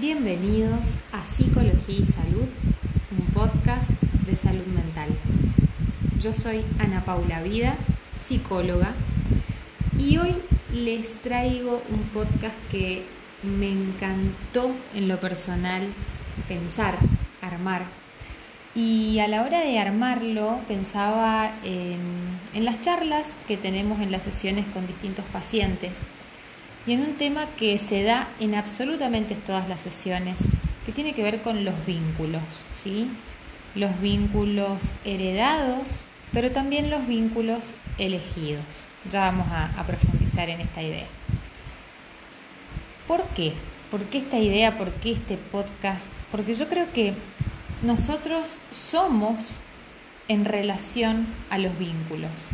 Bienvenidos a Psicología y Salud, un podcast de salud mental. Yo soy Ana Paula Vida, psicóloga, y hoy les traigo un podcast que me encantó en lo personal pensar, armar. Y a la hora de armarlo pensaba en, las charlas que tenemos en las sesiones con distintos pacientes y en un tema que se da en absolutamente todas las sesiones, que tiene que ver con los vínculos, ¿sí? Los vínculos heredados, pero también los vínculos elegidos. Ya vamos a, a profundizar en esta idea. ¿Por qué? ¿Por qué esta idea? ¿Por qué este podcast? Porque yo creo que nosotros somos en relación a los vínculos.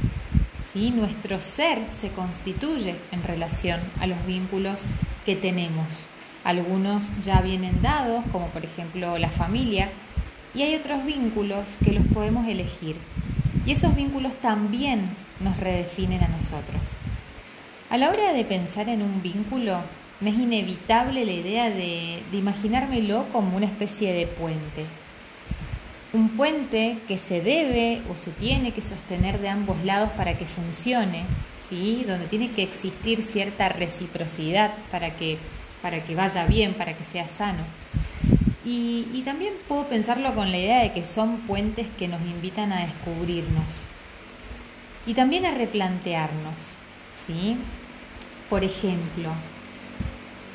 ¿Sí? Nuestro ser se constituye en relación a los vínculos que tenemos. Algunos ya vienen dados, como por ejemplo la familia, y hay otros vínculos que los podemos elegir. Y esos vínculos también nos redefinen a nosotros. A la hora de pensar en un vínculo, me es inevitable la idea de, de imaginármelo como una especie de puente un puente que se debe o se tiene que sostener de ambos lados para que funcione, ¿sí? donde tiene que existir cierta reciprocidad para que, para que vaya bien, para que sea sano. Y, y también puedo pensarlo con la idea de que son puentes que nos invitan a descubrirnos y también a replantearnos. ¿sí? Por ejemplo,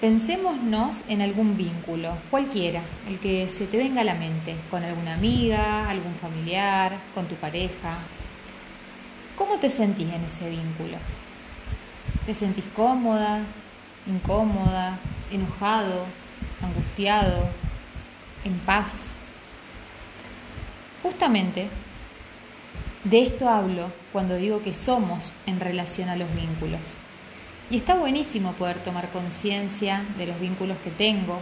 Pensémonos en algún vínculo, cualquiera, el que se te venga a la mente, con alguna amiga, algún familiar, con tu pareja. ¿Cómo te sentís en ese vínculo? ¿Te sentís cómoda, incómoda, enojado, angustiado, en paz? Justamente de esto hablo cuando digo que somos en relación a los vínculos. Y está buenísimo poder tomar conciencia de los vínculos que tengo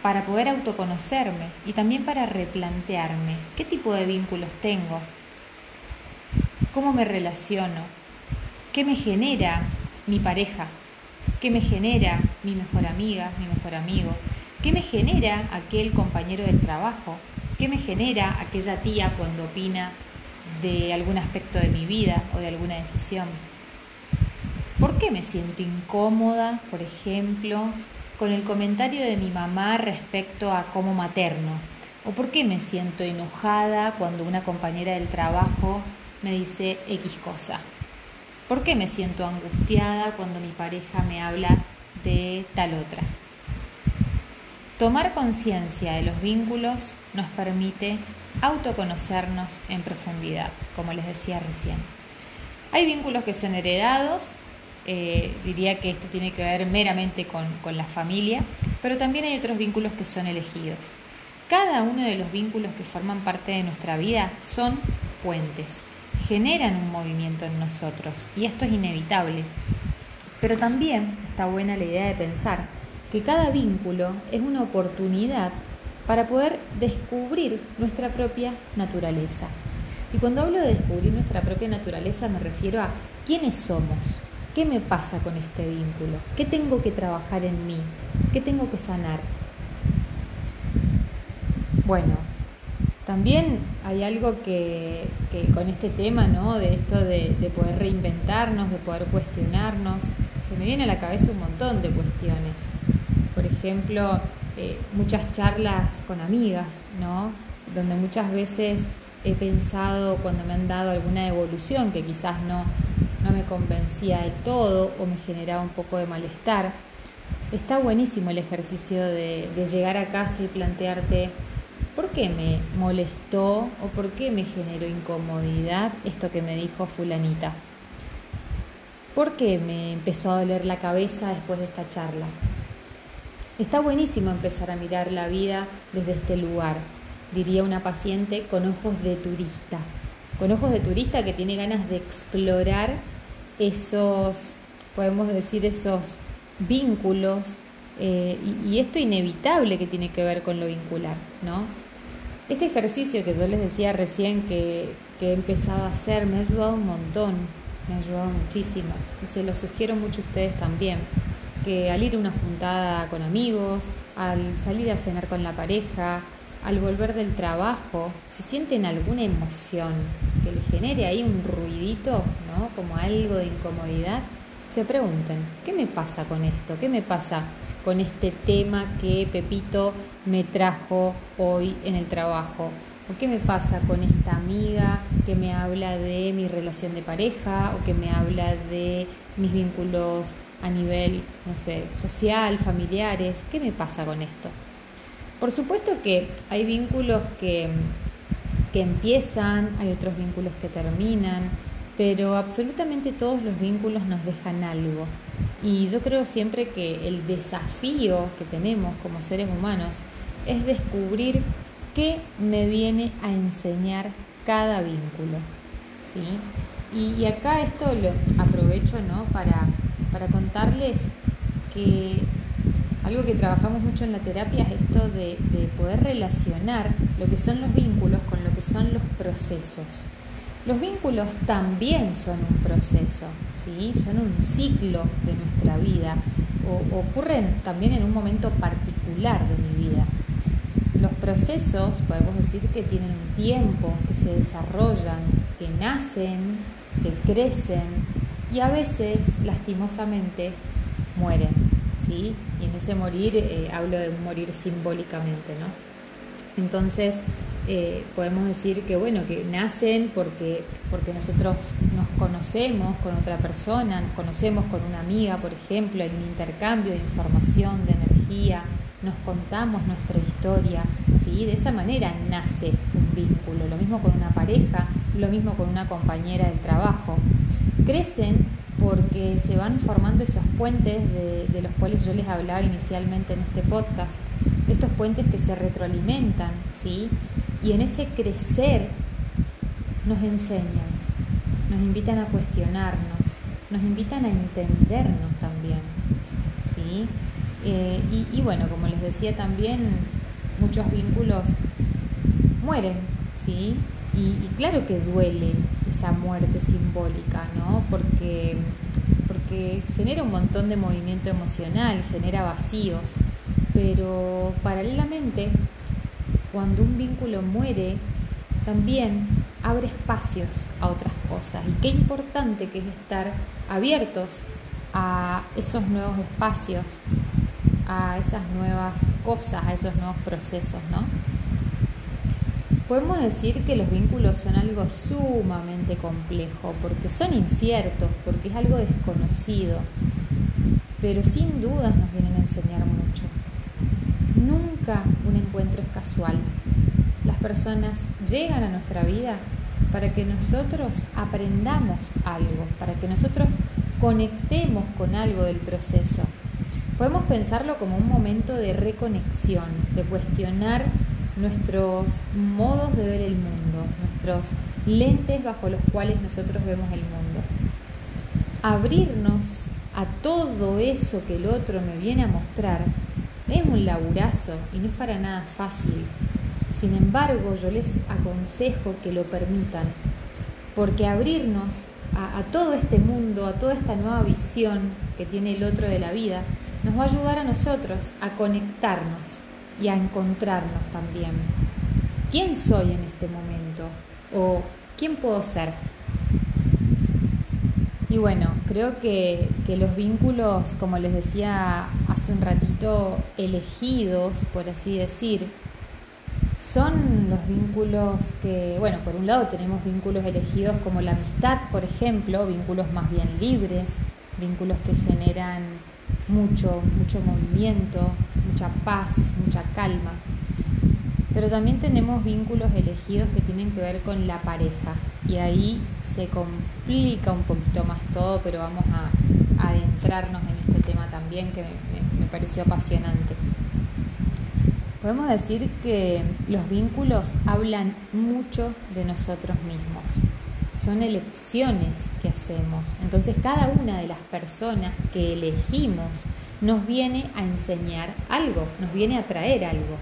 para poder autoconocerme y también para replantearme qué tipo de vínculos tengo, cómo me relaciono, qué me genera mi pareja, qué me genera mi mejor amiga, mi mejor amigo, qué me genera aquel compañero del trabajo, qué me genera aquella tía cuando opina de algún aspecto de mi vida o de alguna decisión. ¿Por qué me siento incómoda, por ejemplo, con el comentario de mi mamá respecto a cómo materno? ¿O por qué me siento enojada cuando una compañera del trabajo me dice X cosa? ¿Por qué me siento angustiada cuando mi pareja me habla de tal otra? Tomar conciencia de los vínculos nos permite autoconocernos en profundidad, como les decía recién. Hay vínculos que son heredados eh, diría que esto tiene que ver meramente con, con la familia, pero también hay otros vínculos que son elegidos. Cada uno de los vínculos que forman parte de nuestra vida son puentes, generan un movimiento en nosotros y esto es inevitable. Pero también está buena la idea de pensar que cada vínculo es una oportunidad para poder descubrir nuestra propia naturaleza. Y cuando hablo de descubrir nuestra propia naturaleza me refiero a quiénes somos, ¿Qué me pasa con este vínculo? ¿Qué tengo que trabajar en mí? ¿Qué tengo que sanar? Bueno, también hay algo que, con este tema, ¿no? De esto de, poder reinventarnos, de poder cuestionarnos, se me viene a la cabeza un montón de cuestiones. Por ejemplo, eh, muchas charlas con amigas, ¿no? Donde muchas veces he pensado cuando me han dado alguna evolución que quizás no, no me convencía del todo o me generaba un poco de malestar. Está buenísimo el ejercicio de, llegar a casa y plantearte por qué me molestó o por qué me generó incomodidad esto que me dijo fulanita. ¿Por qué me empezó a doler la cabeza después de esta charla? Está buenísimo empezar a mirar la vida desde este lugar, diría una paciente con ojos de turista, con ojos de turista que tiene ganas de explorar esos, podemos decir, esos vínculos eh, y, esto inevitable que tiene que ver con lo vincular, ¿no? Este ejercicio que yo les decía recién que, que he empezado a hacer me ha ayudado un montón, me ha ayudado muchísimo y se lo sugiero mucho a ustedes también, que al ir a una juntada con amigos, al salir a cenar con la pareja, al volver del trabajo, si sienten alguna emoción que les genere ahí un ruidito, ¿no? Como algo de incomodidad, se pregunten, ¿qué me pasa con esto? ¿Qué me pasa con este tema que Pepito me trajo hoy en el trabajo? ¿O qué me pasa con esta amiga que me habla de mi relación de pareja o que me habla de mis vínculos a nivel, no sé, social, familiares? ¿Qué me pasa con esto? Por supuesto que hay vínculos que, que empiezan, hay otros vínculos que terminan, pero absolutamente todos los vínculos nos dejan algo. Y yo creo siempre que el desafío que tenemos como seres humanos es descubrir qué me viene a enseñar cada vínculo. ¿sí? Y, acá esto lo aprovecho ¿no? para, para contarles que algo que trabajamos mucho en la terapia es esto de, de poder relacionar lo que son los vínculos con lo que son los procesos. Los vínculos también son un proceso, ¿sí? son un ciclo de nuestra vida, o, ocurren también en un momento particular de mi vida. Los procesos podemos decir que tienen un tiempo, que se desarrollan, que nacen, que crecen y a veces lastimosamente mueren. ¿sí? Y en ese morir eh, hablo de morir simbólicamente. ¿no? Entonces, eh, podemos decir que bueno, que nacen porque, porque nosotros nos conocemos con otra persona, nos conocemos con una amiga, por ejemplo, hay un intercambio de información, de energía, nos contamos nuestra historia, ¿sí? de esa manera nace un vínculo, lo mismo con una pareja, lo mismo con una compañera del trabajo. Crecen porque se van formando esos puentes de, los cuales yo les hablaba inicialmente en este podcast, estos puentes que se retroalimentan, ¿sí? Y en ese crecer nos enseñan, nos invitan a cuestionarnos, nos invitan a entendernos también. ¿sí? Eh, y, bueno, como les decía también, muchos vínculos mueren, ¿sí? Y, claro que duele esa muerte simbólica, ¿no? Porque, porque genera un montón de movimiento emocional, genera vacíos, pero paralelamente cuando un vínculo muere, también abre espacios a otras cosas. Y qué importante que es estar abiertos a esos nuevos espacios, a esas nuevas cosas, a esos nuevos procesos, ¿no? Podemos decir que los vínculos son algo sumamente complejo, porque son inciertos, porque es algo desconocido, pero sin dudas nos vienen a enseñar mucho. Nunca un encuentro es casual. Las personas llegan a nuestra vida para que nosotros aprendamos algo, para que nosotros conectemos con algo del proceso. Podemos pensarlo como un momento de reconexión, de cuestionar nuestros modos de ver el mundo, nuestros lentes bajo los cuales nosotros vemos el mundo. Abrirnos a todo eso que el otro me viene a mostrar es un laburazo y no es para nada fácil. Sin embargo, yo les aconsejo que lo permitan, porque abrirnos a, todo este mundo, a toda esta nueva visión que tiene el otro de la vida, nos va a ayudar a nosotros a conectarnos y a encontrarnos también. ¿Quién soy en este momento? ¿O quién puedo ser? Y bueno, creo que, los vínculos, como les decía hace un ratito, elegidos, por así decir, son los vínculos que, bueno, por un lado tenemos vínculos elegidos como la amistad, por ejemplo, vínculos más bien libres, vínculos que generan mucho, mucho movimiento, mucha paz, mucha calma. Pero también tenemos vínculos elegidos que tienen que ver con la pareja, y ahí se complica un poquito más todo, pero vamos a, adentrarnos en este tema también que me, pareció apasionante. Podemos decir que los vínculos hablan mucho de nosotros mismos, son elecciones que hacemos. Entonces cada una de las personas que elegimos nos viene a enseñar algo, nos viene a traer algo.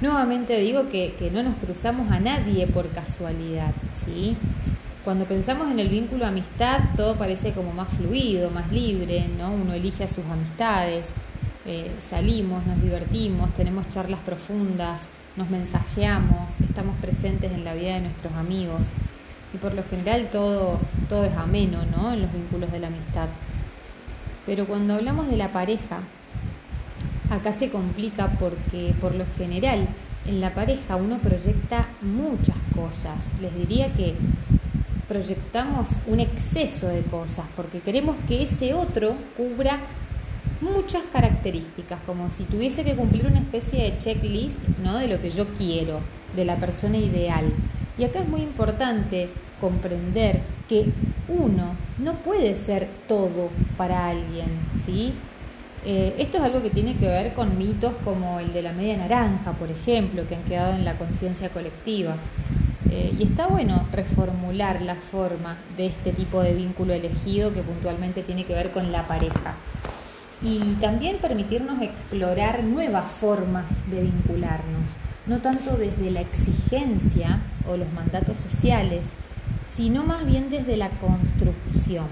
Nuevamente digo que, no nos cruzamos a nadie por casualidad, ¿sí? Cuando pensamos en el vínculo amistad, todo parece como más fluido, más libre, ¿no? Uno elige a sus amistades, eh, salimos, nos divertimos, tenemos charlas profundas, nos mensajeamos, estamos presentes en la vida de nuestros amigos. Y por lo general todo, todo es ameno, ¿no? En los vínculos de la amistad. Pero cuando hablamos de la pareja, acá se complica porque por lo general en la pareja uno proyecta muchas cosas. Les diría que proyectamos un exceso de cosas porque queremos que ese otro cubra muchas características, como si tuviese que cumplir una especie de checklist ¿no? de lo que yo quiero, de la persona ideal. Y acá es muy importante comprender que uno no puede ser todo para alguien, ¿sí? Eh, esto es algo que tiene que ver con mitos como el de la media naranja, por ejemplo, que han quedado en la conciencia colectiva. Eh, y está bueno reformular la forma de este tipo de vínculo elegido que puntualmente tiene que ver con la pareja. Y también permitirnos explorar nuevas formas de vincularnos, no tanto desde la exigencia o los mandatos sociales, sino más bien desde la construcción.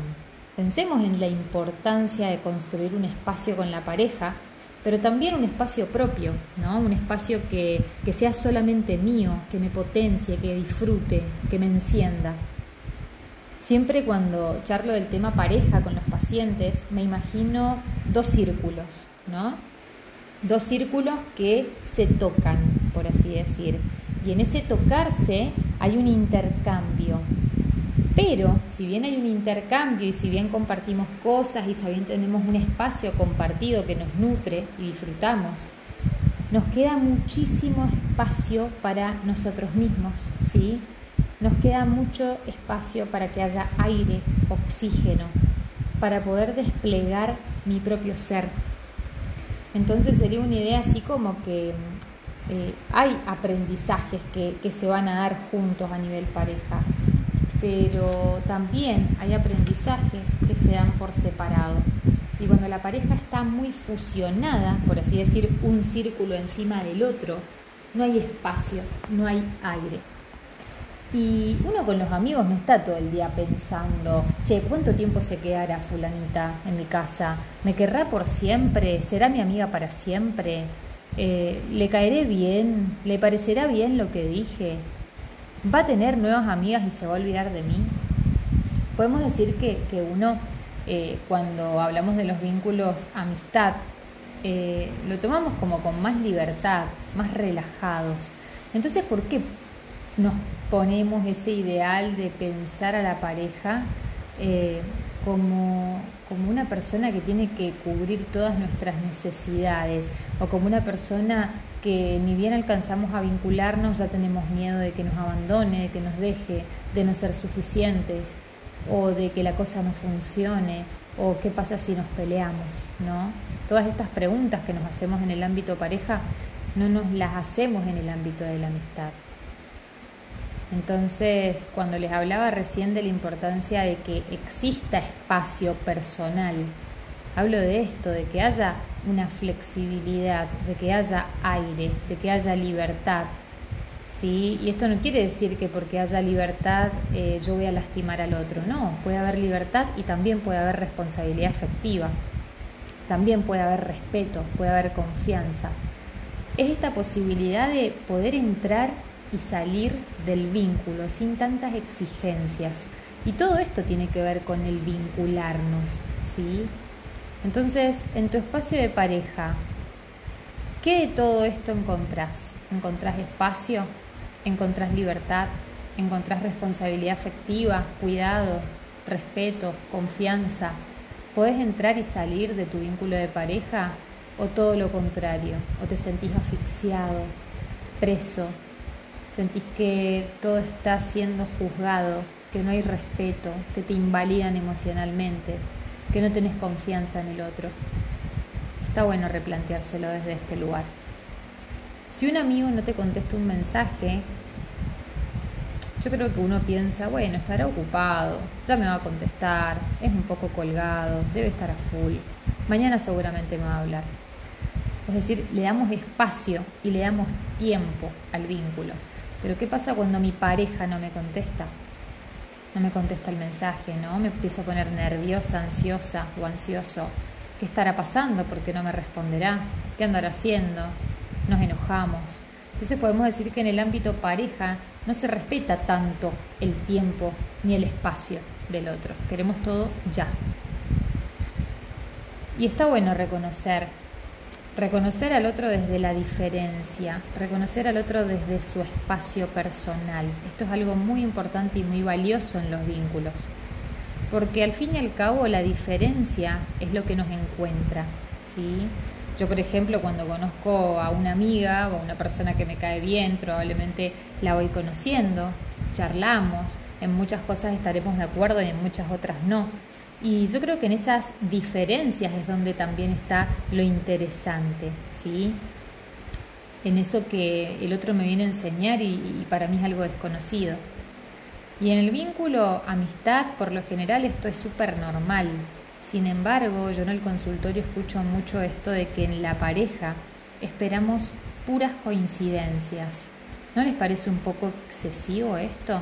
Pensemos en la importancia de construir un espacio con la pareja pero también un espacio propio, ¿no? un espacio que, que sea solamente mío, que me potencie, que disfrute, que me encienda. Siempre cuando charlo del tema pareja con los pacientes, me imagino dos círculos, ¿no? Dos círculos que se tocan, por así decir. Y en ese tocarse hay un intercambio, pero si bien hay un intercambio y si bien compartimos cosas y si bien tenemos un espacio compartido que nos nutre y disfrutamos, nos queda muchísimo espacio para nosotros mismos, ¿sí? Nos queda mucho espacio para que haya aire, oxígeno, para poder desplegar mi propio ser. Entonces sería una idea así como que eh, hay aprendizajes que, que se van a dar juntos a nivel pareja pero también hay aprendizajes que se dan por separado. Y cuando la pareja está muy fusionada, por así decir, un círculo encima del otro, no hay espacio, no hay aire. Y uno con los amigos no está todo el día pensando, che, ¿cuánto tiempo se quedará fulanita en mi casa? ¿Me querrá por siempre? ¿Será mi amiga para siempre? Eh, ¿Le caeré bien? ¿Le parecerá bien lo que dije? Va a tener nuevas amigas y se va a olvidar de mí. Podemos decir que, uno, eh, cuando hablamos de los vínculos amistad, eh, lo tomamos como con más libertad, más relajados. Entonces, ¿por qué nos ponemos ese ideal de pensar a la pareja eh, como, como una persona que tiene que cubrir todas nuestras necesidades o como una persona que ni bien alcanzamos a vincularnos ya tenemos miedo de que nos abandone, de que nos deje, de no ser suficientes o de que la cosa no funcione o qué pasa si nos peleamos, ¿no? Todas estas preguntas que nos hacemos en el ámbito pareja no nos las hacemos en el ámbito de la amistad. Entonces, cuando les hablaba recién de la importancia de que exista espacio personal, hablo de esto, de que haya una flexibilidad, de que haya aire, de que haya libertad. ¿sí? Y esto no quiere decir que porque haya libertad eh, yo voy a lastimar al otro, no, puede haber libertad y también puede haber responsabilidad afectiva, también puede haber respeto, puede haber confianza. Es esta posibilidad de poder entrar y salir del vínculo sin tantas exigencias. Y todo esto tiene que ver con el vincularnos, ¿sí? Entonces, en tu espacio de pareja, ¿qué de todo esto encontrás? ¿Encontrás espacio? ¿Encontrás libertad? ¿Encontrás responsabilidad afectiva, cuidado, respeto, confianza? ¿Puedes entrar y salir de tu vínculo de pareja? ¿O todo lo contrario? ¿O te sentís asfixiado, preso, sentís que todo está siendo juzgado, que no hay respeto, que te invalidan emocionalmente, que no tenés confianza en el otro. Está bueno replanteárselo desde este lugar. Si un amigo no te contesta un mensaje, yo creo que uno piensa, bueno, estará ocupado, ya me va a contestar, es un poco colgado, debe estar a full, mañana seguramente me va a hablar. Es decir, le damos espacio y le damos tiempo al vínculo. Pero ¿qué pasa cuando mi pareja no me contesta? No me contesta el mensaje, ¿no? Me empiezo a poner nerviosa, ansiosa o ansioso. ¿Qué estará pasando? ¿Por qué no me responderá? ¿Qué andará haciendo? Nos enojamos. Entonces podemos decir que en el ámbito pareja no se respeta tanto el tiempo ni el espacio del otro. Queremos todo ya. Y está bueno reconocer, reconocer al otro desde la diferencia, reconocer al otro desde su espacio personal. Esto es algo muy importante y muy valioso en los vínculos, porque al fin y al cabo la diferencia es lo que nos encuentra, ¿sí? Yo, por ejemplo, cuando conozco a una amiga o a una persona que me cae bien, probablemente la voy conociendo, charlamos, en muchas cosas estaremos de acuerdo y en muchas otras no. Y yo creo que en esas diferencias es donde también está lo interesante, ¿sí? En eso que el otro me viene a enseñar y, para mí es algo desconocido. Y en el vínculo amistad, por lo general, esto es súper normal. Sin embargo, yo en el consultorio escucho mucho esto de que en la pareja esperamos puras coincidencias. ¿No les parece un poco excesivo esto?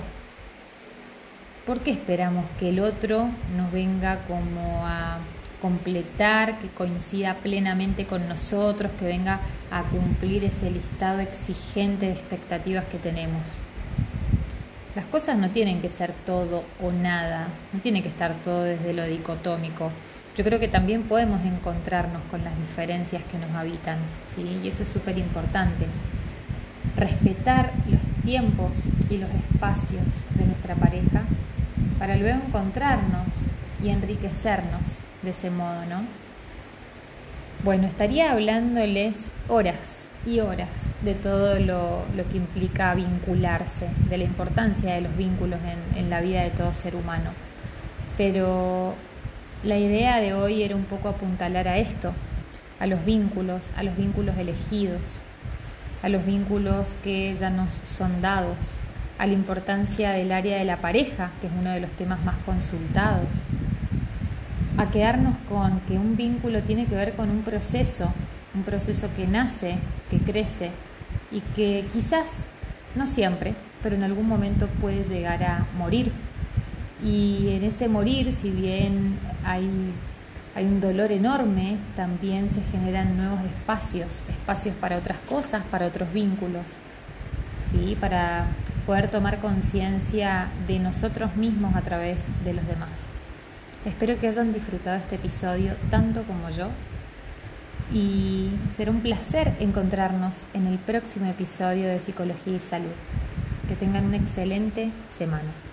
¿Por qué esperamos que el otro nos venga como a completar, que coincida plenamente con nosotros, que venga a cumplir ese listado exigente de expectativas que tenemos? Las cosas no tienen que ser todo o nada, no tiene que estar todo desde lo dicotómico. Yo creo que también podemos encontrarnos con las diferencias que nos habitan, ¿sí? y eso es súper importante. Respetar los tiempos y los espacios de nuestra pareja para luego encontrarnos y enriquecernos de ese modo, ¿no? Bueno, estaría hablándoles horas y horas de todo lo, que implica vincularse, de la importancia de los vínculos en, en la vida de todo ser humano. Pero la idea de hoy era un poco apuntalar a esto, a los vínculos, a los vínculos elegidos, a los vínculos que ya nos son dados, a la importancia del área de la pareja, que es uno de los temas más consultados, a quedarnos con que un vínculo tiene que ver con un proceso, un proceso que nace, que crece y que quizás, no siempre, pero en algún momento puede llegar a morir. Y en ese morir, si bien hay, hay un dolor enorme, también se generan nuevos espacios, espacios para otras cosas, para otros vínculos, ¿sí? para poder tomar conciencia de nosotros mismos a través de los demás. Espero que hayan disfrutado este episodio tanto como yo y será un placer encontrarnos en el próximo episodio de Psicología y Salud. Que tengan una excelente semana.